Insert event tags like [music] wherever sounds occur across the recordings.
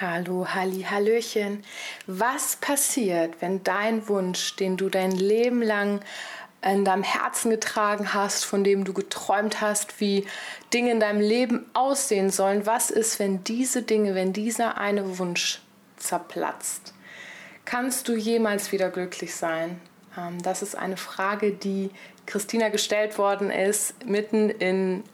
Hallo, Halli, Hallöchen. Was passiert, wenn dein Wunsch, den du dein Leben lang in deinem Herzen getragen hast, von dem du geträumt hast, wie Dinge in deinem Leben aussehen sollen, was ist, wenn diese Dinge, wenn dieser eine Wunsch zerplatzt? Kannst du jemals wieder glücklich sein? Ähm, das ist eine Frage, die Christina gestellt worden ist, mitten in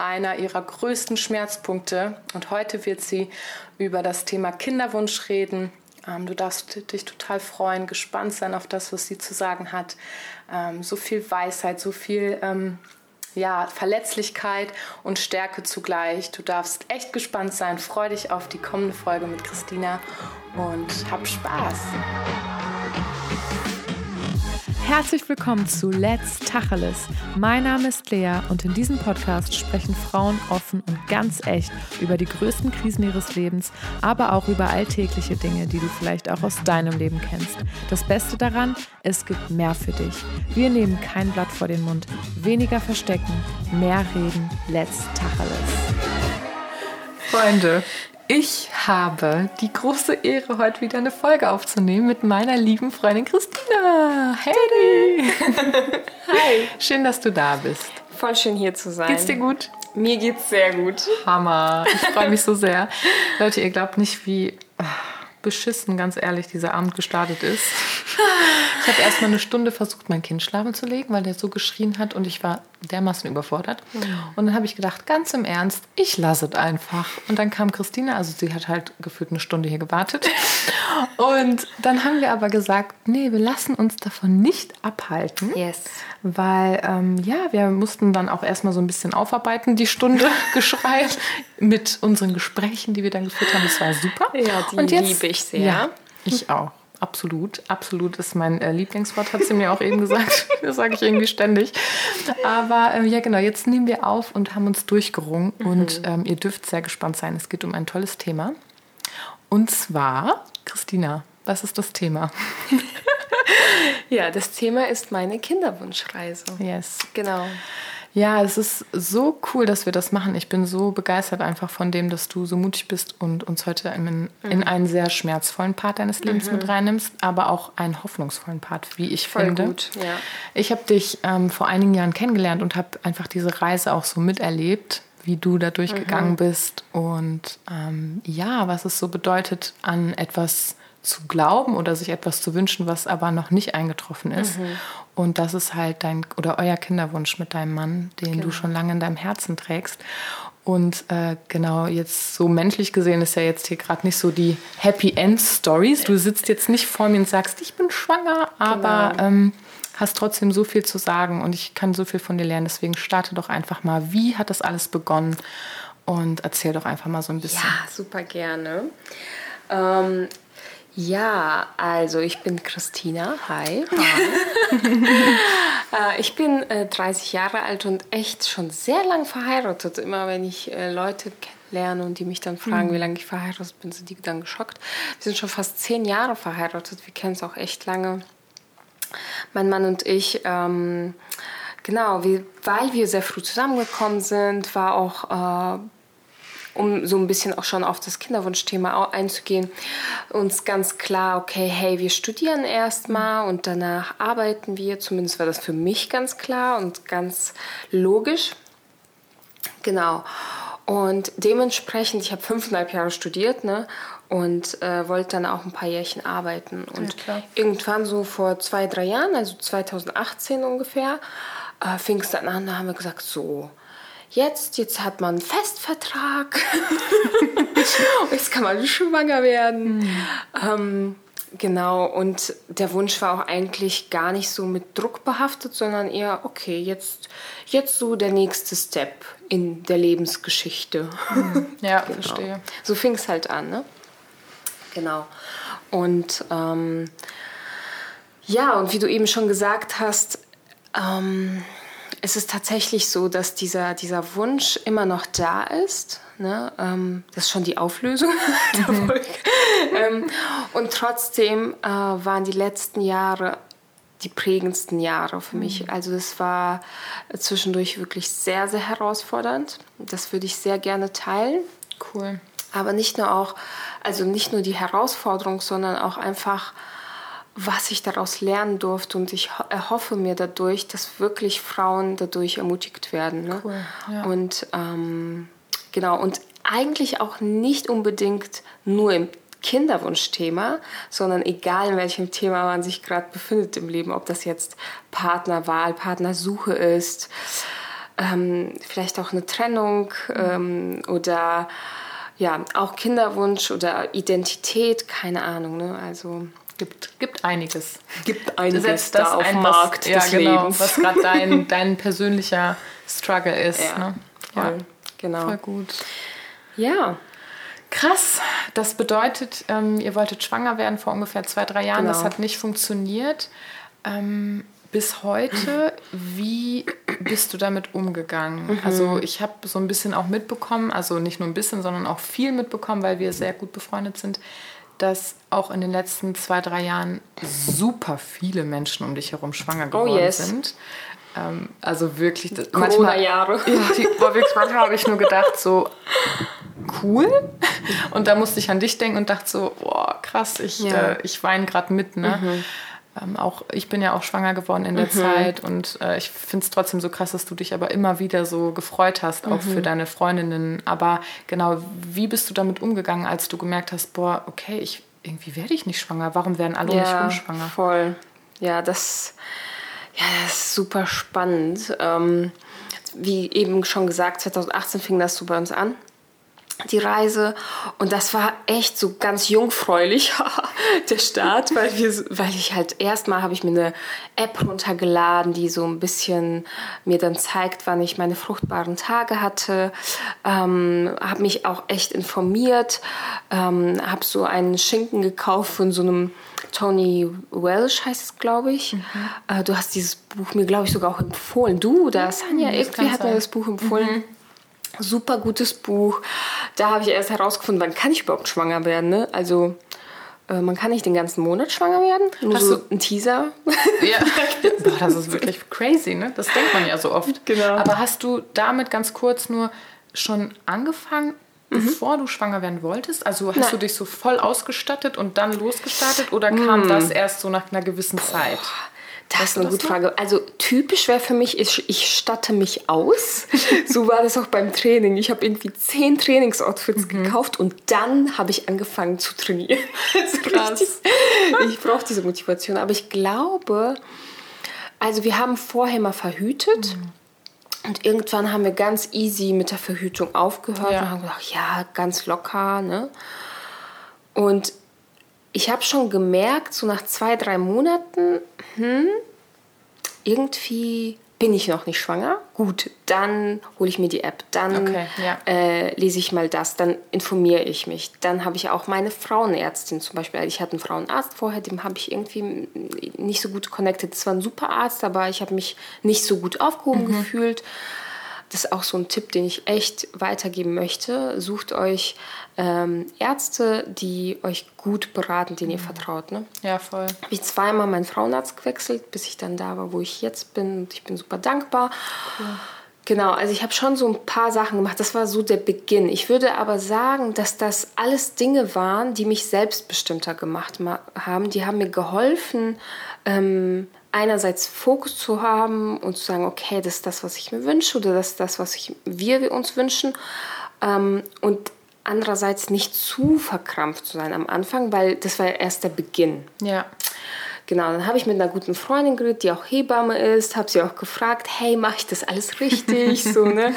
einer ihrer größten Schmerzpunkte. Und heute wird sie über das Thema Kinderwunsch reden. Ähm, du darfst dich total freuen, gespannt sein auf das, was sie zu sagen hat. Ähm, so viel Weisheit, so viel ähm, ja, Verletzlichkeit und Stärke zugleich. Du darfst echt gespannt sein. Freu dich auf die kommende Folge mit Christina und hab Spaß. Herzlich willkommen zu Let's Tacheles. Mein Name ist Lea und in diesem Podcast sprechen Frauen offen und ganz echt über die größten Krisen ihres Lebens, aber auch über alltägliche Dinge, die du vielleicht auch aus deinem Leben kennst. Das Beste daran, es gibt mehr für dich. Wir nehmen kein Blatt vor den Mund, weniger verstecken, mehr reden. Let's Tacheles. Freunde, ich habe die große Ehre, heute wieder eine Folge aufzunehmen mit meiner lieben Freundin Christina. Hey! Hi! [laughs] Schön, dass du da bist. Voll schön hier zu sein. Geht's dir gut? Mir geht's sehr gut. Hammer. Ich freue mich so sehr. Leute, ihr glaubt nicht, wie beschissen, ganz ehrlich, dieser Abend gestartet ist. Ich habe erst mal eine Stunde versucht, mein Kind schlafen zu legen, weil der so geschrien hat und ich war dermaßen überfordert. Und dann habe ich gedacht, ganz im Ernst, ich lasse es einfach. Und dann kam Christina, also sie hat halt gefühlt eine Stunde hier gewartet. [laughs] Und dann haben wir aber gesagt, nee, wir lassen uns davon nicht abhalten. Yes. Weil, ähm, ja, wir mussten dann auch erstmal so ein bisschen aufarbeiten, die Stunde [laughs] Geschrei mit unseren Gesprächen, die wir dann geführt haben. Das war super. Ja, die Und jetzt, liebe ich sehr. Ja, ich auch. Absolut, absolut ist mein äh, Lieblingswort, hat sie mir auch eben gesagt. [laughs] Das sage ich irgendwie ständig. Aber äh, ja, genau, jetzt nehmen wir auf und haben uns durchgerungen. Mhm. Und ähm, ihr dürft sehr gespannt sein. Es geht um ein tolles Thema. Und zwar, Christina, was ist das Thema? [laughs] ja, das Thema ist meine Kinderwunschreise. Yes. Genau. Ja, es ist so cool, dass wir das machen. Ich bin so begeistert einfach von dem, dass du so mutig bist und uns heute in, in mhm. einen sehr schmerzvollen Part deines Lebens mhm. mit reinnimmst, aber auch einen hoffnungsvollen Part, wie ich Voll finde. Gut, ja. Ich habe dich ähm, vor einigen Jahren kennengelernt und habe einfach diese Reise auch so miterlebt, wie du da durchgegangen mhm. bist und ähm, ja, was es so bedeutet, an etwas zu glauben oder sich etwas zu wünschen, was aber noch nicht eingetroffen ist. Mhm. Und das ist halt dein oder euer Kinderwunsch mit deinem Mann, den genau. du schon lange in deinem Herzen trägst. Und äh, genau, jetzt so menschlich gesehen ist ja jetzt hier gerade nicht so die Happy End Stories. Du sitzt jetzt nicht vor mir und sagst, ich bin schwanger, aber genau. ähm, hast trotzdem so viel zu sagen und ich kann so viel von dir lernen. Deswegen starte doch einfach mal, wie hat das alles begonnen? Und erzähl doch einfach mal so ein bisschen. Ja, super gerne. Ähm, ja, also ich bin Christina. Hi. Hi. [laughs] Äh, ich bin äh, 30 Jahre alt und echt schon sehr lang verheiratet. Immer wenn ich äh, Leute kennenlerne und die mich dann fragen, mhm. wie lange ich verheiratet bin, sind die dann geschockt. Wir sind schon fast zehn Jahre verheiratet. Wir kennen es auch echt lange. Mein Mann und ich. Ähm, genau, wie, weil wir sehr früh zusammengekommen sind, war auch äh, um so ein bisschen auch schon auf das Kinderwunschthema einzugehen, uns ganz klar, okay, hey, wir studieren erstmal und danach arbeiten wir. Zumindest war das für mich ganz klar und ganz logisch. Genau. Und dementsprechend, ich habe fünfeinhalb Jahre studiert, ne? Und äh, wollte dann auch ein paar Jährchen arbeiten. Und ja, irgendwann so vor zwei, drei Jahren, also 2018 ungefähr, äh, fing es dann an, da haben wir gesagt, so, jetzt, jetzt hat man einen Festvertrag, [laughs] jetzt kann man schwanger werden. Mhm. Ähm, genau, und der Wunsch war auch eigentlich gar nicht so mit Druck behaftet, sondern eher, okay, jetzt, jetzt so der nächste Step in der Lebensgeschichte. Mhm. [laughs] Ja, genau. verstehe. So fing es halt an, ne? Genau. Und ähm, ja, und wie du eben schon gesagt hast, ähm, es ist tatsächlich so, dass dieser, dieser Wunsch immer noch da ist. Ne? Ähm, das ist schon die Auflösung [laughs] mhm. Ähm, und trotzdem äh, waren die letzten Jahre die prägendsten Jahre für mich. Mhm. Also das war zwischendurch wirklich sehr, sehr herausfordernd. Das würde ich sehr gerne teilen. Cool. aber nicht nur auch, also nicht nur die Herausforderung, sondern auch einfach, was ich daraus lernen durfte. Und ich erhoffe mir dadurch, dass wirklich Frauen dadurch ermutigt werden. Ne? Cool, ja. Und ähm, genau, und eigentlich auch nicht unbedingt nur im Kinderwunschthema, sondern egal in welchem Thema man sich gerade befindet im Leben, ob das jetzt Partnerwahl, Partnersuche ist, ähm, vielleicht auch eine Trennung ähm, oder ja, auch Kinderwunsch oder Identität, keine Ahnung. Ne? Also gibt, gibt einiges. Gibt einiges da auf dem Markt was, des ja, genau, Lebens. Was gerade [laughs] dein, dein persönlicher Struggle ist. Ja, ne? voll, ja, genau. Voll gut. Ja. Krass. Das bedeutet, ähm, ihr wolltet schwanger werden vor ungefähr zwei, drei Jahren. Genau. Das hat nicht funktioniert. Ähm, bis heute, wie bist du damit umgegangen? Mhm. Also ich habe so ein bisschen auch mitbekommen, also nicht nur ein bisschen, sondern auch viel mitbekommen, weil wir sehr gut befreundet sind, dass auch in den letzten zwei, drei Jahren super viele Menschen um dich herum schwanger oh, geworden oh yes. sind. Ähm, also wirklich, Corona-Jahre. Ja, die, manchmal habe ich nur gedacht, so cool. Und da musste ich an dich denken und dachte so, boah, krass, ich, ja. äh, ich weine gerade mit. Ne? Mhm. Ähm, auch ich bin ja auch schwanger geworden in der mhm. Zeit und äh, ich finde es trotzdem so krass, dass du dich aber immer wieder so gefreut hast, auch mhm. für deine Freundinnen. Aber genau, wie bist du damit umgegangen, als du gemerkt hast, boah, okay, ich, irgendwie werde ich nicht schwanger. Warum werden alle ja, nicht unschwanger? Voll. Ja, das, ja, das ist super spannend. Ähm, wie eben schon gesagt, 2018 fing das so bei uns an die Reise und das war echt so ganz jungfräulich [laughs] der Start, weil wir weil ich halt erstmal habe ich mir eine App runtergeladen, die so ein bisschen mir dann zeigt, wann ich meine fruchtbaren Tage hatte, ähm, habe mich auch echt informiert, ähm, habe so einen Schinken gekauft von so einem Tony Welsh heißt es, glaube ich. Mhm. Äh, du hast dieses Buch mir, glaube ich, sogar auch empfohlen. Du oder Sanja, irgendwie hat mir das Buch empfohlen. Mhm. Super gutes Buch. Da habe ich erst herausgefunden, wann kann ich überhaupt schwanger werden. Ne? Also äh, man kann nicht den ganzen Monat schwanger werden. Nur Hast so ein Teaser. [laughs] Ja. [laughs] Boah, das ist wirklich crazy, ne? Das denkt man ja so oft. Genau. Aber hast du damit ganz kurz nur schon angefangen, mhm. bevor du schwanger werden wolltest? Also hast Nein. du dich so voll ausgestattet und dann losgestartet oder kam mm. das erst so nach einer gewissen Zeit? Das ist eine gute Frage. Also typisch wäre für mich, ich, ich statte mich aus. [laughs] so war das auch beim Training. Ich habe irgendwie zehn Trainingsoutfits mhm. gekauft und dann habe ich angefangen zu trainieren. [laughs] Krass. ich brauche diese Motivation. Aber ich glaube, also wir haben vorher mal verhütet. Mhm. Und irgendwann haben wir ganz easy mit der Verhütung aufgehört ja. und haben gedacht, ja, ganz locker. Ne? Und ich habe schon gemerkt, so nach zwei, drei Monaten, hm, irgendwie bin ich noch nicht schwanger. Gut, dann hole ich mir die App, dann okay, ja. äh, lese ich mal das, dann informiere ich mich. Dann habe ich auch meine Frauenärztin zum Beispiel. Ich hatte einen Frauenarzt vorher, dem habe ich irgendwie nicht so gut connected. Das war ein super Arzt, aber ich habe mich nicht so gut aufgehoben mhm. gefühlt das ist auch so ein Tipp, den ich echt weitergeben möchte. Sucht euch ähm, Ärzte, die euch gut beraten, denen ihr mhm. vertraut. Ne? Ja, voll. Habe ich zweimal meinen Frauenarzt gewechselt, bis ich dann da war, wo ich jetzt bin. Und ich bin super dankbar. Cool. Genau, also ich habe schon so ein paar Sachen gemacht. Das war so der Beginn. Ich würde aber sagen, dass das alles Dinge waren, die mich selbstbestimmter gemacht haben. Die haben mir geholfen, ähm, einerseits Fokus zu haben und zu sagen, okay, das ist das, was ich mir wünsche oder das ist das, was ich, wir uns wünschen. Ähm, und andererseits nicht zu verkrampft zu sein am Anfang, weil das war ja erst der Beginn. Ja. Genau, dann habe ich mit einer guten Freundin geredet, die auch Hebamme ist, habe sie auch gefragt, hey, mache ich das alles richtig? [laughs] so, ne?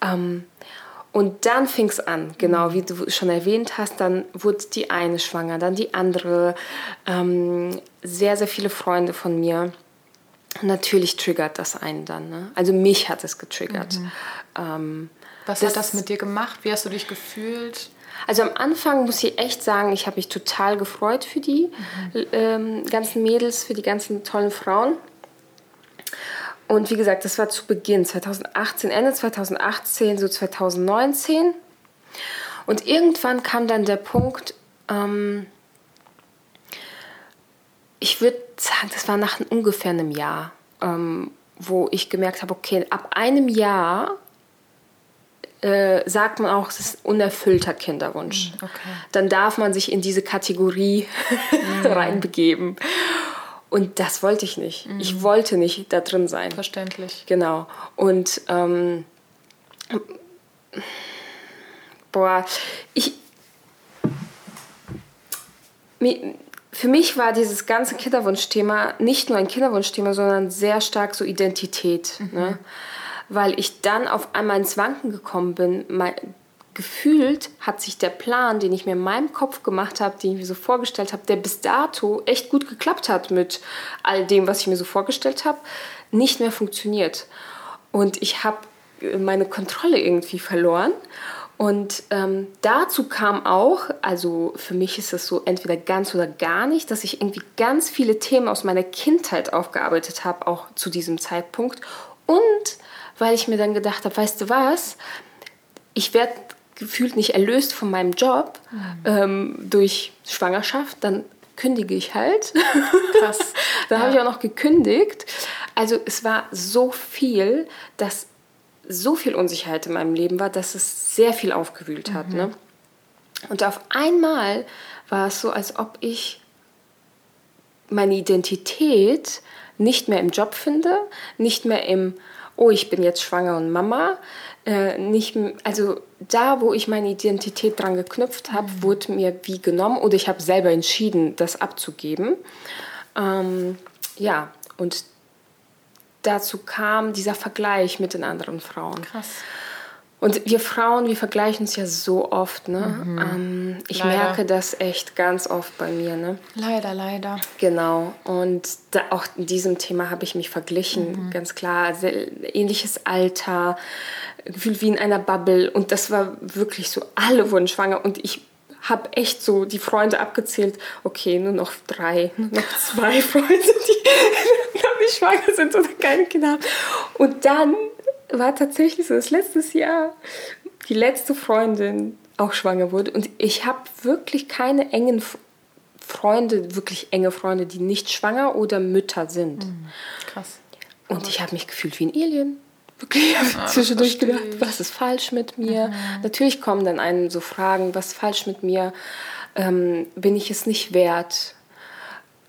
Ähm, und dann fing es an, genau wie du schon erwähnt hast, dann wurde die eine schwanger, dann die andere. Ähm, sehr, sehr viele Freunde von mir. Natürlich triggert das einen dann. Ne? Also mich hat es getriggert. Mhm. Ähm, Was das, hat das mit dir gemacht? Wie hast du dich gefühlt? Also am Anfang muss ich echt sagen, ich habe mich total gefreut für die mhm. ähm, ganzen Mädels, für die ganzen tollen Frauen. Und wie gesagt, das war zu Beginn 2018, Ende 2018, so 2019. Und irgendwann kam dann der Punkt, ähm, ich würde sagen, das war nach ungefähr einem Jahr, ähm, wo ich gemerkt habe, okay, ab einem Jahr äh, sagt man auch, es ist unerfüllter Kinderwunsch. Mm, okay. Dann darf man sich in diese Kategorie [laughs] mm. reinbegeben. Und das wollte ich nicht. Mm. Ich wollte nicht da drin sein. Verständlich. Genau. Und ähm, boah, ich. Für mich war dieses ganze Kinderwunschthema nicht nur ein Kinderwunschthema, sondern sehr stark so Identität. Mhm. Ne? weil ich dann auf einmal ins Wanken gekommen bin. Mein, gefühlt hat sich der Plan, den ich mir in meinem Kopf gemacht habe, den ich mir so vorgestellt habe, der bis dato echt gut geklappt hat mit all dem, was ich mir so vorgestellt habe, nicht mehr funktioniert. Und ich habe meine Kontrolle irgendwie verloren. Und ähm, dazu kam auch, also für mich ist es so entweder ganz oder gar nicht, dass ich irgendwie ganz viele Themen aus meiner Kindheit aufgearbeitet habe, auch zu diesem Zeitpunkt. Und weil ich mir dann gedacht habe, weißt du was, ich werde gefühlt nicht erlöst von meinem Job mhm. ähm, durch Schwangerschaft, dann kündige ich halt. Krass. [laughs] dann ja. habe ich auch noch gekündigt. Also es war so viel, dass so viel Unsicherheit in meinem Leben war, dass es sehr viel aufgewühlt hat. Mhm. Ne? Und auf einmal war es so, als ob ich meine Identität nicht mehr im Job finde, nicht mehr im oh, ich bin jetzt schwanger und Mama. Äh, nicht, also da, wo ich meine Identität dran geknüpft habe, mhm. wurde mir wie genommen oder ich habe selber entschieden, das abzugeben. Ähm, ja, und dazu kam dieser Vergleich mit den anderen Frauen. Krass. Und wir Frauen, wir vergleichen uns ja so oft. Ne? Mhm. Ähm, ich leider. merke das echt ganz oft bei mir. Ne? Leider, leider. Genau. Und da, auch in diesem Thema habe ich mich verglichen, mhm. ganz klar. Sehr, ähnliches Alter, gefühlt wie in einer Bubble. Und das war wirklich so, alle wurden schwanger. Und ich habe echt so die Freunde abgezählt. Okay, nur noch drei, nur noch [laughs] zwei Freunde, die [laughs] noch nicht schwanger sind oder keine Kinder haben. Und dann war tatsächlich so, dass letztes Jahr die letzte Freundin auch schwanger wurde. Und ich habe wirklich keine engen Freunde, wirklich enge Freunde, die nicht schwanger oder Mütter sind. Mhm. Krass. Und ich habe mich gefühlt wie ein Alien. Wirklich, ich habe zwischendurch gedacht, was ist falsch mit mir? Mhm. Natürlich kommen dann einen so Fragen, was ist falsch mit mir? Ähm, bin ich es nicht wert?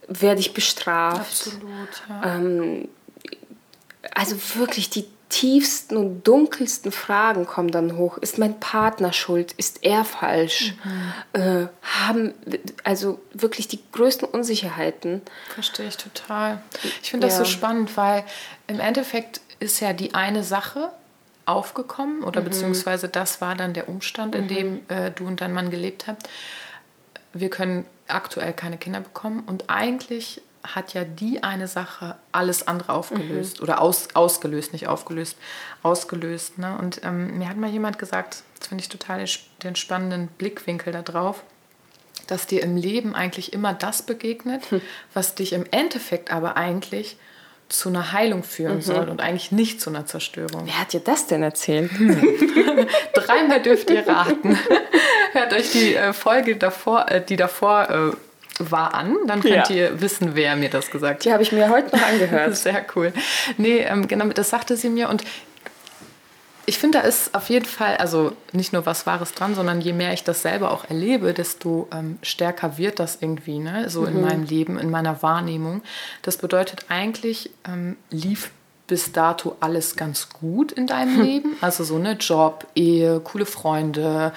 Werde ich bestraft? Absolut, ja. Ähm, also wirklich die tiefsten und dunkelsten Fragen kommen dann hoch. Ist mein Partner schuld? Ist er falsch? Mhm. Äh, haben also wirklich die größten Unsicherheiten. Verstehe ich total. Ich finde das ja. so spannend, weil im Endeffekt ist ja die eine Sache aufgekommen oder mhm. beziehungsweise das war dann der Umstand, in mhm. dem äh, du und dein Mann gelebt habt. Wir können aktuell keine Kinder bekommen und eigentlich hat ja die eine Sache alles andere aufgelöst mhm. oder aus, ausgelöst, nicht aufgelöst, ausgelöst. Ne? Und ähm, mir hat mal jemand gesagt, das finde ich total den spannenden Blickwinkel da drauf, dass dir im Leben eigentlich immer das begegnet, hm. was dich im Endeffekt aber eigentlich zu einer Heilung führen mhm. soll und eigentlich nicht zu einer Zerstörung. Wer hat dir das denn erzählt? Hm. [laughs] Dreimal dürft ihr raten. [laughs] Hört euch die äh, Folge davor, äh, die davor äh, war an. Dann könnt ja. ihr wissen, wer mir das gesagt hat. Die habe ich mir heute noch angehört. [laughs] Sehr cool. Nee, ähm, genau, das sagte sie mir und ich finde, da ist auf jeden Fall, also nicht nur was Wahres dran, sondern je mehr ich das selber auch erlebe, desto ähm, stärker wird das irgendwie, ne? so mhm. in meinem Leben, in meiner Wahrnehmung. Das bedeutet eigentlich, ähm, lief bis dato alles ganz gut in deinem. [laughs] Leben? Also so eine Job, Ehe, coole Freunde.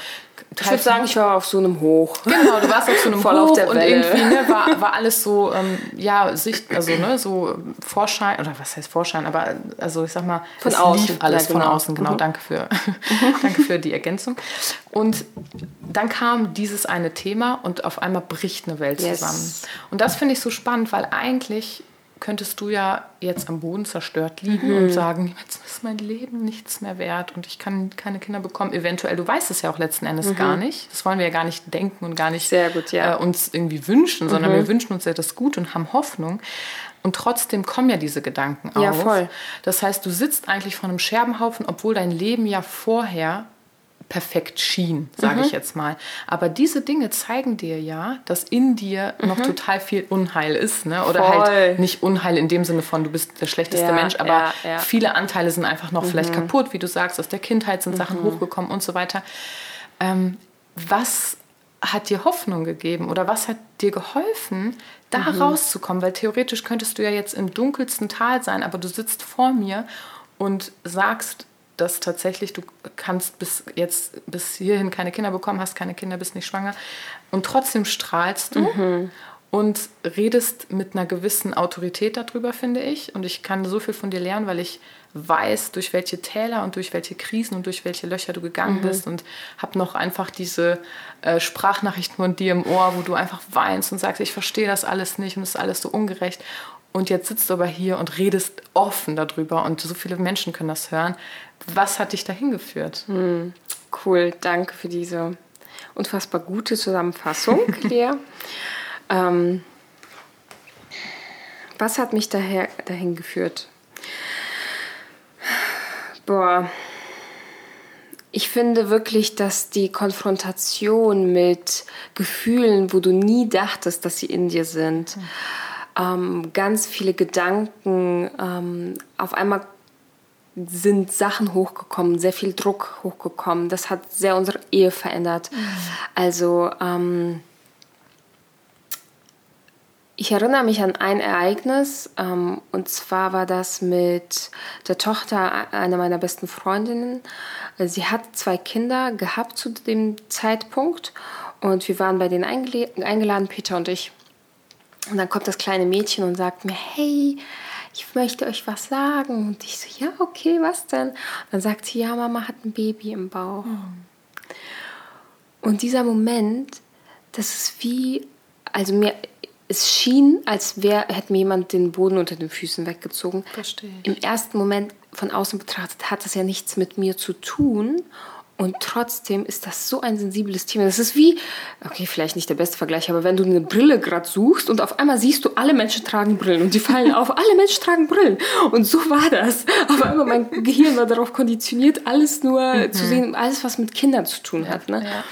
Ich würde sagen, ich war auf so einem Hoch. Genau, du warst auf so einem [laughs] Voll Hoch auf der und irgendwie ne, war, war alles so, ähm, ja, Sicht, also ne, so Vorschein, oder was heißt Vorschein, aber also ich sag mal, von außen. lief alles ja, genau. von außen, genau, mhm. danke, für, [laughs] danke für die Ergänzung. Und dann kam dieses eine Thema und auf einmal bricht eine Welt yes. zusammen. Und das finde ich so spannend, weil eigentlich könntest du ja jetzt am Boden zerstört liegen mhm. und sagen, jetzt ist mein Leben nichts mehr wert und ich kann keine Kinder bekommen. Eventuell, du weißt es ja auch letzten Endes mhm. gar nicht. Das wollen wir ja gar nicht denken und gar nicht gut, ja. äh, uns irgendwie wünschen, sondern mhm. wir wünschen uns ja das Gut und haben Hoffnung. Und trotzdem kommen ja diese Gedanken auf. Ja, voll. Das heißt, du sitzt eigentlich vor einem Scherbenhaufen, obwohl dein Leben ja vorher perfekt schien, sage mhm. ich jetzt mal. Aber diese Dinge zeigen dir ja, dass in dir mhm. noch total viel Unheil ist. Ne? Oder halt Voll. halt nicht Unheil in dem Sinne von, du bist der schlechteste ja, Mensch, aber ja, ja. viele Anteile sind einfach noch mhm. vielleicht kaputt, wie du sagst, aus der Kindheit sind Sachen mhm. hochgekommen und so weiter. Ähm, was hat dir Hoffnung gegeben oder was hat dir geholfen, da mhm. rauszukommen? Weil theoretisch könntest du ja jetzt im dunkelsten Tal sein, aber du sitzt vor mir und sagst, dass tatsächlich du kannst bis jetzt bis hierhin keine Kinder bekommen, hast keine Kinder, bist nicht schwanger und trotzdem strahlst du mhm. und redest mit einer gewissen Autorität darüber, finde ich. Und ich kann so viel von dir lernen, weil ich weiß, durch welche Täler und durch welche Krisen und durch welche Löcher du gegangen mhm. bist und habe noch einfach diese äh, Sprachnachrichten von dir im Ohr, wo du einfach weinst und sagst, ich verstehe das alles nicht und es ist alles so ungerecht. Und jetzt sitzt du aber hier und redest offen darüber und so viele Menschen können das hören. Was hat dich dahin geführt? Mhm. Cool, danke für diese unfassbar gute Zusammenfassung, [laughs] Lea. ähm, was hat mich daher, dahin geführt? Boah. Ich finde wirklich, dass die Konfrontation mit Gefühlen, wo du nie dachtest, dass sie in dir sind, mhm. ähm, ganz viele Gedanken, ähm, auf einmal sind Sachen hochgekommen, sehr viel Druck hochgekommen. Das hat sehr unsere Ehe verändert. Mhm. Also ähm, ich erinnere mich an ein Ereignis ähm, und zwar war das mit der Tochter einer meiner besten Freundinnen. Sie hat zwei Kinder gehabt zu dem Zeitpunkt und wir waren bei denen eingeladen, Peter und ich. Und dann kommt das kleine Mädchen und sagt mir, hey, ich möchte euch was sagen. Und ich so, ja, okay, was denn? Und dann sagt sie, ja, Mama hat ein Baby im Bauch. Mhm. Und dieser Moment, das ist wie, also mir, es schien, als wäre, hätte mir jemand den Boden unter den Füßen weggezogen. Verstehe. Im ersten Moment von außen betrachtet hat das ja nichts mit mir zu tun. Und trotzdem ist das so ein sensibles Thema. Das ist wie, okay, vielleicht nicht der beste Vergleich, aber wenn du eine Brille gerade suchst und auf einmal siehst du, alle Menschen tragen Brillen und die fallen auf, alle Menschen tragen Brillen. Und so war das. Auf einmal mein Gehirn war darauf konditioniert, alles nur mhm. zu sehen, alles, was mit Kindern zu tun hat. Ne? Ja.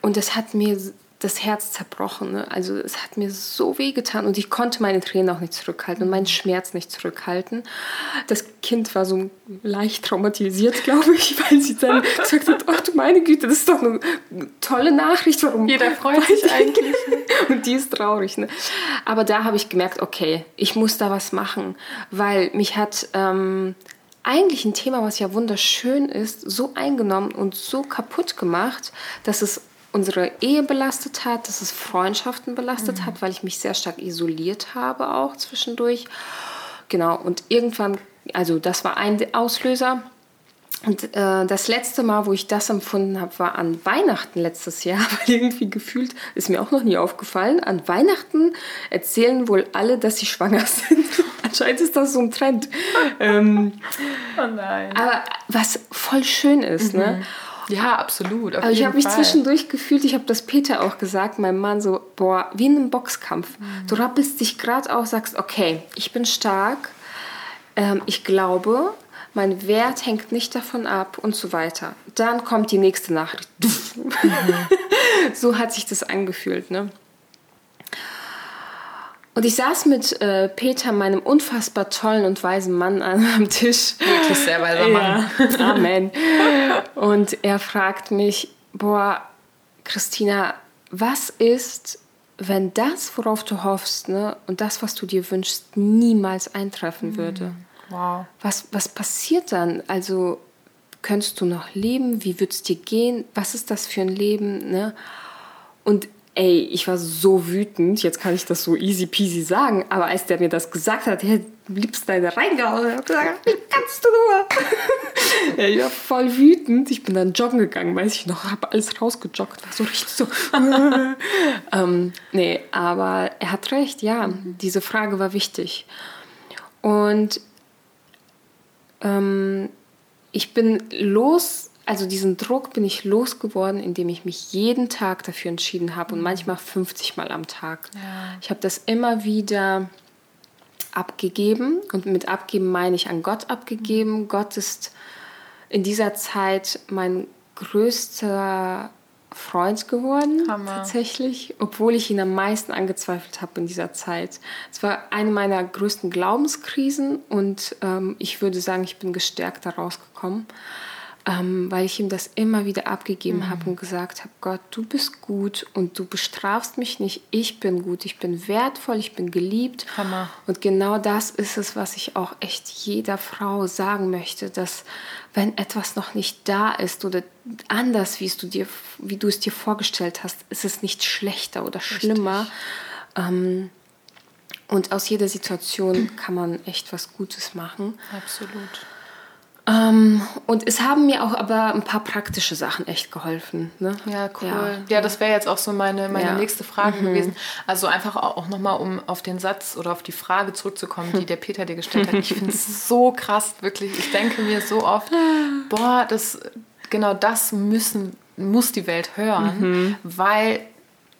Und das hat mir das Herz zerbrochen. Ne? Also es hat mir so weh getan und ich konnte meine Tränen auch nicht zurückhalten und meinen Schmerz nicht zurückhalten. Das Kind war so leicht traumatisiert, glaube ich, [laughs] weil sie dann [laughs] gesagt hat, ach du meine Güte, das ist doch eine tolle Nachricht. Warum Jeder freut sich eigentlich. [laughs] und die ist traurig. Ne? Aber da habe ich gemerkt, okay, ich muss da was machen, weil mich hat... Ähm, eigentlich ein Thema, was ja wunderschön ist, so eingenommen und so kaputt gemacht, dass es unsere Ehe belastet hat, dass es Freundschaften belastet mhm. hat, weil ich mich sehr stark isoliert habe auch zwischendurch. Genau, und irgendwann, also das war ein Auslöser. Und äh, das letzte Mal, wo ich das empfunden habe, war an Weihnachten letztes Jahr, [laughs] weil irgendwie gefühlt, ist mir auch noch nie aufgefallen, an Weihnachten erzählen wohl alle, dass sie schwanger [laughs] sind. Anscheinend ist das so ein Trend. [laughs] ähm, oh nein. Aber was voll schön ist, ne? mhm. ne? Ja, absolut. Aber ich habe mich zwischendurch gefühlt, ich habe das Peter auch gesagt, mein Mann so, boah, wie in einem Boxkampf. Mhm. Du rappelst dich gerade auf, sagst, okay, ich bin stark, ähm, ich glaube, mein Wert hängt nicht davon ab und so weiter. Dann kommt die nächste Nachricht. [laughs] Mhm. so hat sich das angefühlt, ne? Und ich saß mit äh, Peter, meinem unfassbar tollen und weisen Mann, [laughs] am Tisch. Wirklich sehr weiser Mann. Ja. Amen. Und er fragt mich, boah, Christina, was ist, wenn das, worauf du hoffst, ne, und das, was du dir wünschst, niemals eintreffen mhm. würde? Wow. Was, was passiert dann? Also, könntest du noch leben? Wie würde es dir gehen? Was ist das für ein Leben? Ne? Und ey, ich war so wütend, jetzt kann ich das so easy peasy sagen, aber als der mir das gesagt hat, der liebst deine reingehauen, ich gesagt, wie kannst du nur? [laughs] ja, ich war voll wütend, ich bin dann joggen gegangen, weiß ich noch, habe alles rausgejoggt, war so richtig so. [laughs] ähm, nee, aber er hat recht, ja, diese Frage war wichtig. Und ähm, ich bin los also diesen Druck bin ich losgeworden, indem ich mich jeden Tag dafür entschieden habe und mhm. manchmal 50 Mal am Tag. Ja. Ich habe das immer wieder abgegeben und mit abgeben meine ich an Gott abgegeben. Mhm. Gott ist in dieser Zeit mein größter Freund geworden, Hammer. tatsächlich, obwohl ich ihn am meisten angezweifelt habe in dieser Zeit. Es war eine meiner größten Glaubenskrisen und ähm, ich würde sagen, ich bin gestärkt daraus gekommen ähm, weil ich ihm das immer wieder abgegeben mhm. habe und gesagt habe, Gott, du bist gut und du bestrafst mich nicht, ich bin gut, ich bin wertvoll, ich bin geliebt. Hammer. Und genau das ist es, was ich auch echt jeder Frau sagen möchte, dass wenn etwas noch nicht da ist oder anders, wie du, dir, wie du es dir vorgestellt hast, ist es nicht schlechter oder schlimmer. Ähm, und aus jeder Situation kann man echt was Gutes machen. Absolut. Ähm, und es haben mir auch aber ein paar praktische Sachen echt geholfen. Ne? Ja, cool. Ja, ja das wäre jetzt auch so meine, meine ja. nächste Frage mhm. gewesen. Also einfach auch nochmal, um auf den Satz oder auf die Frage zurückzukommen, die [laughs] der Peter dir gestellt hat. Ich finde es so krass, wirklich. Ich denke mir so oft, [laughs] boah, das, genau das müssen, muss die Welt hören, mhm. weil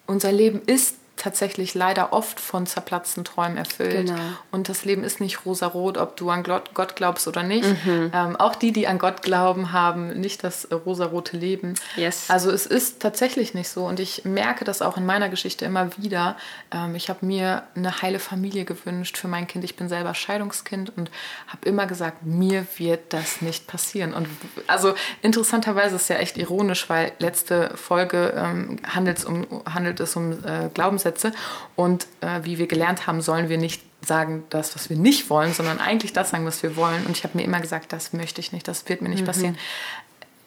unser Leben ist tatsächlich leider oft von zerplatzten Träumen erfüllt. Genau. Und das Leben ist nicht rosarot, ob du an Gott glaubst oder nicht. Mhm. Ähm, auch die, die an Gott glauben, haben nicht das rosarote Leben. Yes. Also es ist tatsächlich nicht so. Und ich merke das auch in meiner Geschichte immer wieder. Ähm, ich habe mir eine heile Familie gewünscht für mein Kind. Ich bin selber Scheidungskind und habe immer gesagt, mir wird das nicht passieren. Und also interessanterweise ist es ja echt ironisch, weil letzte Folge ähm, handelt, um, handelt es um äh, Glaubens Glaubenssätze. Und äh, wie wir gelernt haben, sollen wir nicht sagen, das, was wir nicht wollen, sondern eigentlich das sagen, was wir wollen. Und ich habe mir immer gesagt, das möchte ich nicht, das wird mir nicht mhm. passieren.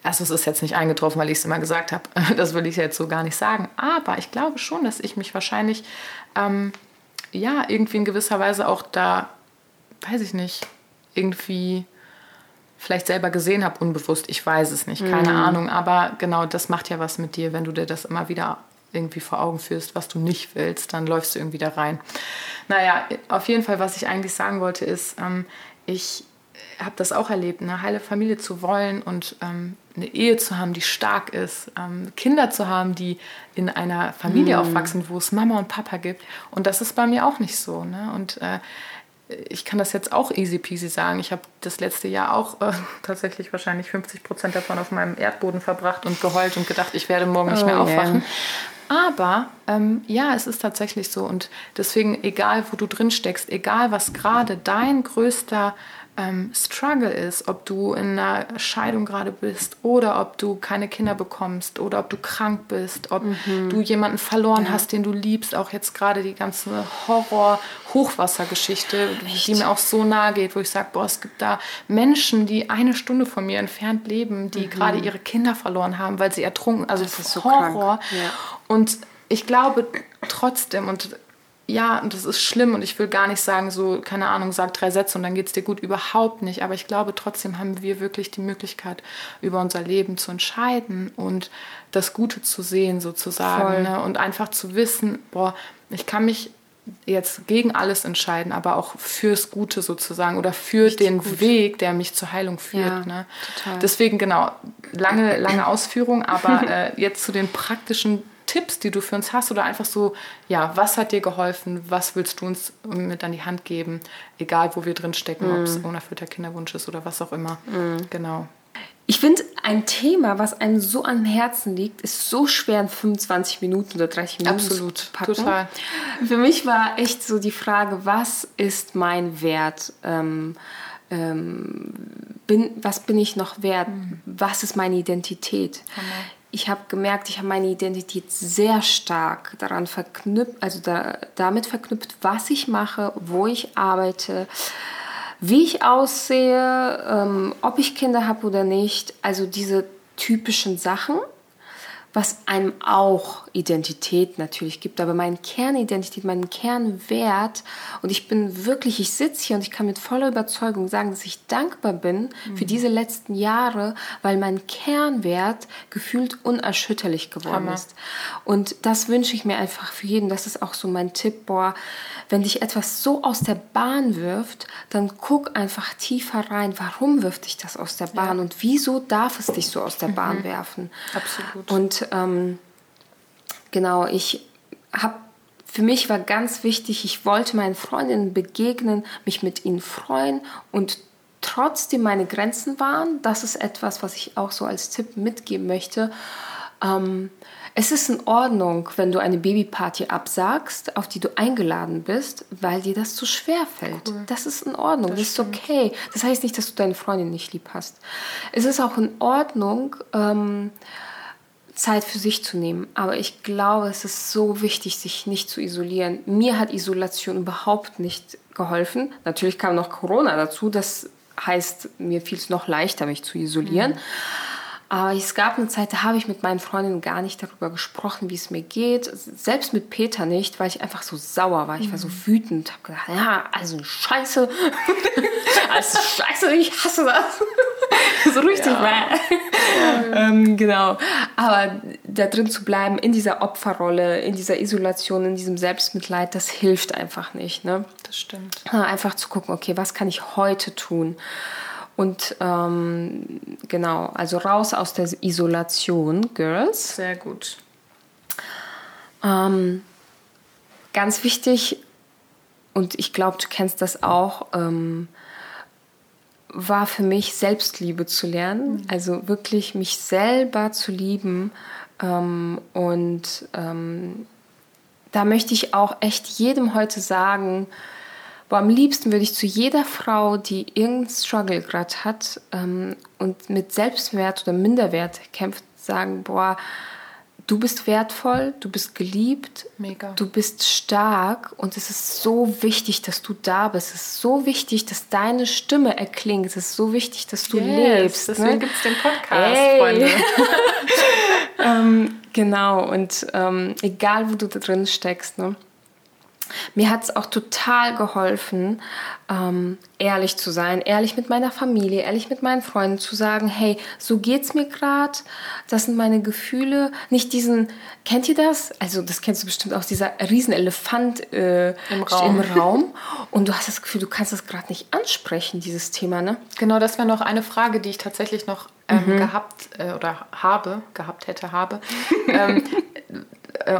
Also es ist jetzt nicht eingetroffen, weil ich es immer gesagt habe. [laughs] Das will ich jetzt so gar nicht sagen. Aber ich glaube schon, dass ich mich wahrscheinlich ähm, ja irgendwie in gewisser Weise auch da, weiß ich nicht, irgendwie vielleicht selber gesehen habe, unbewusst. Ich weiß es nicht, keine mhm. Ahnung. Aber genau das macht ja was mit dir, wenn du dir das immer wieder irgendwie vor Augen führst, was du nicht willst, dann läufst du irgendwie da rein. Naja, auf jeden Fall, was ich eigentlich sagen wollte, ist, ähm, ich habe das auch erlebt, eine heile Familie zu wollen und ähm, eine Ehe zu haben, die stark ist, ähm, Kinder zu haben, die in einer Familie mm. aufwachsen, wo es Mama und Papa gibt. Und das ist bei mir auch nicht so. Ne? Und äh, ich kann das jetzt auch easy peasy sagen. Ich habe das letzte Jahr auch äh, [laughs] tatsächlich wahrscheinlich 50 Prozent davon auf meinem Erdboden verbracht und geheult und gedacht, ich werde morgen nicht oh, mehr aufwachen. Man. Aber ähm, ja, es ist tatsächlich so. Und deswegen, egal wo du drin steckst, egal was gerade dein größter ähm, Struggle ist, ob du in einer Scheidung gerade bist oder ob du keine Kinder bekommst oder ob du krank bist, ob mhm. du jemanden verloren ja. hast, den du liebst, auch jetzt gerade die ganze Horror-Hochwassergeschichte, die mir auch so nahe geht, wo ich sage, boah, es gibt da Menschen, die eine Stunde von mir entfernt leben, die mhm. gerade ihre Kinder verloren haben, weil sie ertrunken, also das ist Horror. So ja. Und ich glaube trotzdem, und ja, und das ist schlimm und ich will gar nicht sagen, so, keine Ahnung, sag drei Sätze und dann geht es dir gut, überhaupt nicht. Aber ich glaube, trotzdem haben wir wirklich die Möglichkeit, über unser Leben zu entscheiden und das Gute zu sehen, sozusagen. Ne? Und einfach zu wissen, boah, ich kann mich jetzt gegen alles entscheiden, aber auch fürs Gute sozusagen oder für Richtig den gut. Weg, der mich zur Heilung führt. Ja, ne? Deswegen, genau, lange, lange Ausführung, aber äh, jetzt zu den praktischen Tipps, die du für uns hast oder einfach so, ja, was hat dir geholfen, was willst du uns mit an die Hand geben, egal wo wir drin stecken, mm. ob es unerfüllter Kinderwunsch ist oder was auch immer. Mm. Genau. Ich finde, ein Thema, was einem so am Herzen liegt, ist so schwer in 25 Minuten oder 30 Minuten Absolut, zu packen. total. Für mich war echt so die Frage, was ist mein Wert? Ähm, ähm, bin, was bin ich noch wert? Mhm. Was ist meine Identität? Hammer ich habe gemerkt, ich habe meine Identität sehr stark daran verknüpft, also da, damit verknüpft, was ich mache, wo ich arbeite, wie ich aussehe, ähm, ob ich Kinder habe oder nicht. Also diese typischen Sachen was einem auch Identität natürlich gibt, aber meine Kernidentität, meinen Kernwert und ich bin wirklich, ich sitze hier und ich kann mit voller Überzeugung sagen, dass ich dankbar bin mhm. für diese letzten Jahre, weil mein Kernwert gefühlt unerschütterlich geworden Hammer. ist. Und das wünsche ich mir einfach für jeden. Das ist auch so mein Tipp, boah, wenn dich etwas so aus der Bahn wirft, dann guck einfach tiefer rein, warum wirft dich das aus der Bahn ja. und wieso darf es dich so aus der Bahn mhm. werfen. Absolut. Und ähm, genau, ich habe für mich war ganz wichtig, ich wollte meinen Freundinnen begegnen, mich mit ihnen freuen und trotzdem meine Grenzen wahren. Das ist etwas, was ich auch so als Tipp mitgeben möchte. Ähm, es ist in Ordnung, wenn du eine Babyparty absagst, auf die du eingeladen bist, weil dir das zu schwer fällt. Cool. Das ist in Ordnung, das, das ist okay. Das heißt nicht, dass du deine Freundin nicht lieb hast. Es ist auch in Ordnung, ähm, Zeit für sich zu nehmen. Aber ich glaube, es ist so wichtig, sich nicht zu isolieren. Mir hat Isolation überhaupt nicht geholfen. Natürlich kam noch Corona dazu. Das heißt, mir fiel es noch leichter, mich zu isolieren. Mhm. Aber es gab eine Zeit, da habe ich mit meinen Freundinnen gar nicht darüber gesprochen, wie es mir geht. Selbst mit Peter nicht, weil ich einfach so sauer war. Ich war so mhm. wütend. Ich habe gedacht, ja, also Scheiße. [laughs] also Scheiße, ich hasse das. [laughs] so richtig. Ja. ähm, genau. Aber da drin zu bleiben, in dieser Opferrolle, in dieser Isolation, in diesem Selbstmitleid, das hilft einfach nicht. Ne? Das stimmt. Einfach zu gucken, okay, was kann ich heute tun? Und ähm, genau, also raus aus der Isolation, Girls. Sehr gut. Ähm, ganz wichtig, und ich glaube, du kennst das auch, ähm, war für mich Selbstliebe zu lernen. Mhm. Also wirklich mich selber zu lieben. Ähm, und ähm, da möchte ich auch echt jedem heute sagen, Boah, am liebsten würde ich zu jeder Frau, die irgendeinen Struggle gerade hat ähm, und mit Selbstwert oder Minderwert kämpft, sagen, boah, du bist wertvoll, du bist geliebt, Mega. du bist stark und es ist so wichtig, dass du da bist. Es ist so wichtig, dass deine Stimme erklingt. Es ist so wichtig, dass du yes, lebst. Deswegen ne? gibt es den Podcast, Ey. Freunde. [laughs] ähm, genau, und ähm, egal, wo du da drin steckst, ne? Mir hat es auch total geholfen, ähm, ehrlich zu sein, ehrlich mit meiner Familie, ehrlich mit meinen Freunden zu sagen, hey, so geht's mir gerade, das sind meine Gefühle. Nicht diesen, kennt ihr das? Also das kennst du bestimmt auch, dieser Riesenelefant äh, Im, Raum. im Raum. Und du hast das Gefühl, du kannst das gerade nicht ansprechen, dieses Thema, ne? Genau, das wäre noch eine Frage, die ich tatsächlich noch ähm, mhm. gehabt äh, oder habe, gehabt hätte, habe. [laughs] ähm, äh,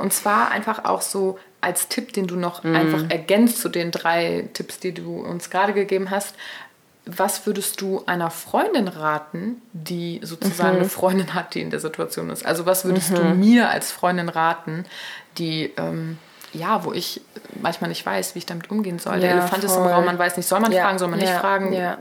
und zwar einfach auch so als Tipp, den du noch mhm. einfach ergänzt zu den drei Tipps, die du uns gerade gegeben hast. Was würdest du einer Freundin raten, die sozusagen mhm. eine Freundin hat, die in der Situation ist? Also was würdest mhm. du mir als Freundin raten, die ähm, ja, wo ich manchmal nicht weiß, wie ich damit umgehen soll. Ja, der Elefant voll. ist im Raum, man weiß nicht, soll man ja, fragen, soll man ja, nicht fragen? Ja,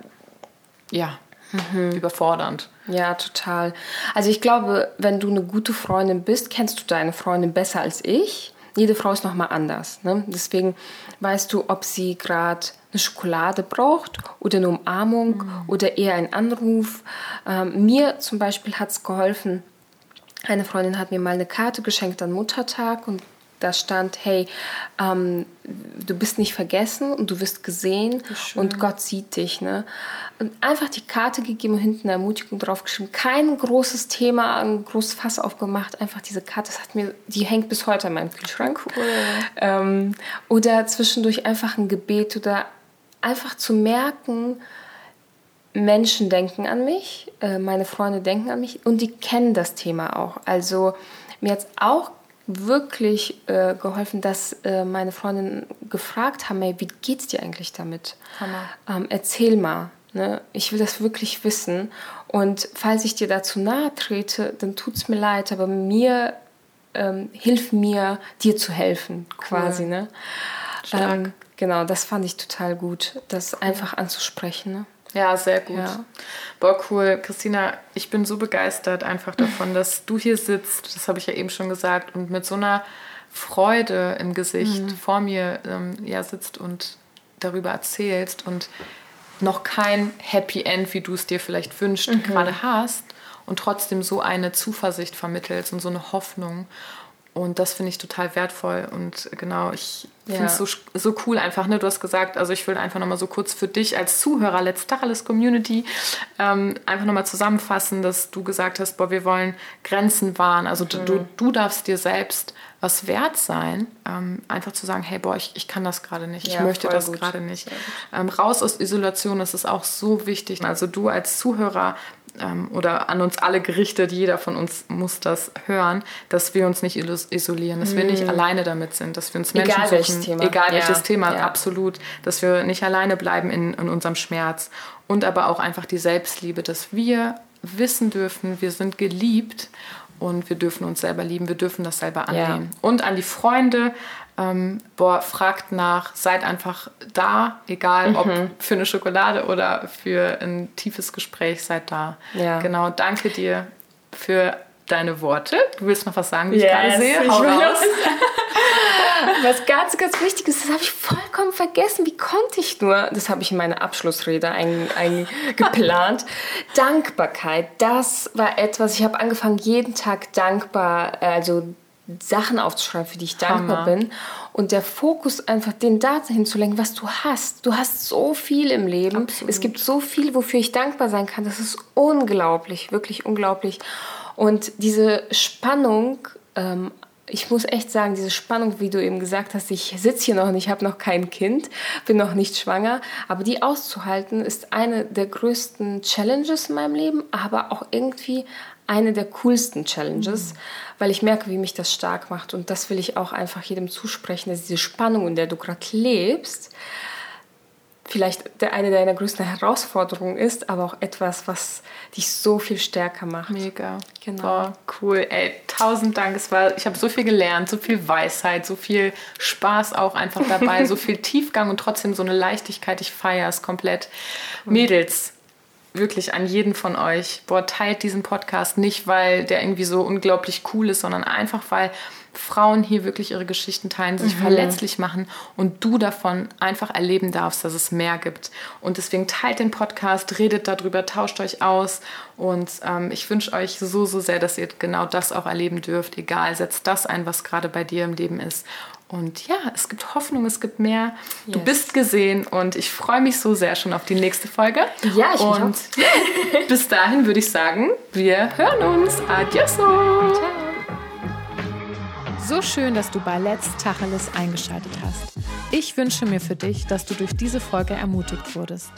ja. Mhm. überfordernd. Ja, total. Also ich glaube, wenn du eine gute Freundin bist, kennst du deine Freundin besser als ich jede Frau ist nochmal anders. Ne? Deswegen weißt du, ob sie gerade eine Schokolade braucht oder eine Umarmung mhm. oder eher einen Anruf. Ähm, mir zum Beispiel hat es geholfen, eine Freundin hat mir mal eine Karte geschenkt an Muttertag und da stand, hey, ähm, du bist nicht vergessen und du wirst gesehen und Gott sieht dich. Ne? Und einfach die Karte gegeben und hinten eine Ermutigung draufgeschrieben. Kein großes Thema, ein großes Fass aufgemacht. Einfach diese Karte, das hat mir, die hängt bis heute an meinem Kühlschrank. Cool. Ähm, oder zwischendurch einfach ein Gebet oder einfach zu merken, Menschen denken an mich, äh, meine Freunde denken an mich und die kennen das Thema auch. Also mir hat es auch wirklich äh, geholfen, dass äh, meine Freundinnen gefragt haben, hey, wie geht's dir eigentlich damit? Ähm, erzähl mal. Ne? Ich will das wirklich wissen. Und falls ich dir dazu nahe trete, dann tut es mir leid, aber mir ähm, hilf mir, dir zu helfen, quasi. Cool. Ne? Ähm, genau, das fand ich total gut, das cool. einfach anzusprechen. Ne? Ja, sehr gut. Ja. Boah, cool. Christina, ich bin so begeistert einfach davon, dass du hier sitzt, das habe ich ja eben schon gesagt, und mit so einer Freude im Gesicht mhm. vor mir ähm, ja, sitzt und darüber erzählst und noch kein Happy End, wie du es dir vielleicht wünschst, mhm. gerade hast und trotzdem so eine Zuversicht vermittelst und so eine Hoffnung. Und das finde ich total wertvoll. Und genau, ich ja. finde es so, so cool einfach. Ne? Du hast gesagt, also ich will einfach nochmal so kurz für dich als Zuhörer, Let's Tacheles Community, ähm, einfach nochmal zusammenfassen, dass du gesagt hast, boah, wir wollen Grenzen wahren. Also mhm. du, du darfst dir selbst was wert sein, ähm, einfach zu sagen, hey, boah, ich, ich kann das gerade nicht, ja, ich möchte das gerade nicht. Ähm, raus aus Isolation, das ist auch so wichtig. Also du als Zuhörer oder an uns alle gerichtet, jeder von uns muss das hören, dass wir uns nicht isolieren, dass wir nicht hm. alleine damit sind, dass wir uns Menschen egal suchen, Thema. egal welches ja, Thema, ja. absolut, dass wir nicht alleine bleiben in, in unserem Schmerz und aber auch einfach die Selbstliebe, dass wir wissen dürfen, wir sind geliebt und wir dürfen uns selber lieben, wir dürfen das selber annehmen. Ja. Und an die Freunde, ähm, boah, fragt nach, seid einfach da, egal ob mhm. für eine Schokolade oder für ein tiefes Gespräch, seid da. Ja. Genau, danke dir für deine Worte. Du willst noch was sagen, wie yes, ich gerade sehe? Hau raus. was ganz, ganz wichtig ist, das habe ich vollkommen vergessen. Wie konnte ich nur? Das habe ich in meine Abschlussrede eingeplant. [laughs] Dankbarkeit, das war etwas, ich habe angefangen, jeden Tag dankbar, also Sachen aufzuschreiben, für die ich dankbar Hammer. bin. Und der Fokus einfach den Daten hinzulenken, was du hast. Du hast so viel im Leben. Absolut. Es gibt so viel, wofür ich dankbar sein kann. Das ist unglaublich, wirklich unglaublich. Und diese Spannung, ähm, ich muss echt sagen, diese Spannung, wie du eben gesagt hast, ich sitze hier noch nicht, habe noch kein Kind, bin noch nicht schwanger, aber die auszuhalten ist eine der größten Challenges in meinem Leben, aber auch irgendwie eine der coolsten Challenges, mhm. weil ich merke, wie mich das stark macht und das will ich auch einfach jedem zusprechen, dass diese Spannung, in der du gerade lebst, vielleicht der, eine deiner größten Herausforderungen ist, aber auch etwas, was dich so viel stärker macht. Mega. Genau. Boah, cool. Ey, tausend Dank. Es war, ich habe so viel gelernt, so viel Weisheit, so viel Spaß auch einfach dabei, so [laughs] viel Tiefgang und trotzdem so eine Leichtigkeit. Ich feiere es komplett. Mädels, wirklich an jeden von euch, boah, teilt diesen Podcast nicht, weil der irgendwie so unglaublich cool ist, sondern einfach, weil Frauen hier wirklich ihre Geschichten teilen, sich mhm. verletzlich machen und du davon einfach erleben darfst, dass es mehr gibt. Und deswegen teilt den Podcast, redet darüber, tauscht euch aus und ähm, ich wünsche euch so, so sehr, dass ihr genau das auch erleben dürft. Egal, setzt das ein, was gerade bei dir im Leben ist. Und ja, es gibt Hoffnung, es gibt mehr. Yes. Du bist gesehen und ich freue mich so sehr schon auf die nächste Folge. Ja, ich Und [laughs] bis dahin würde ich sagen, wir hören uns. Adios. Ciao. So schön, dass du bei Let's Tacheles eingeschaltet hast. Ich wünsche mir für dich, dass du durch diese Folge ermutigt wurdest.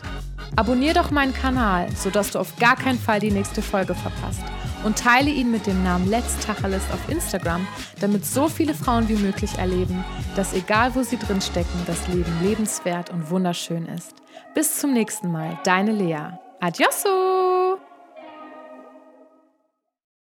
Abonnier doch meinen Kanal, sodass du auf gar keinen Fall die nächste Folge verpasst. Und teile ihn mit dem Namen Let's Tacheles auf Instagram, damit so viele Frauen wie möglich erleben, dass egal wo sie drin stecken, das Leben lebenswert und wunderschön ist. Bis zum nächsten Mal, deine Lea. Adiosso!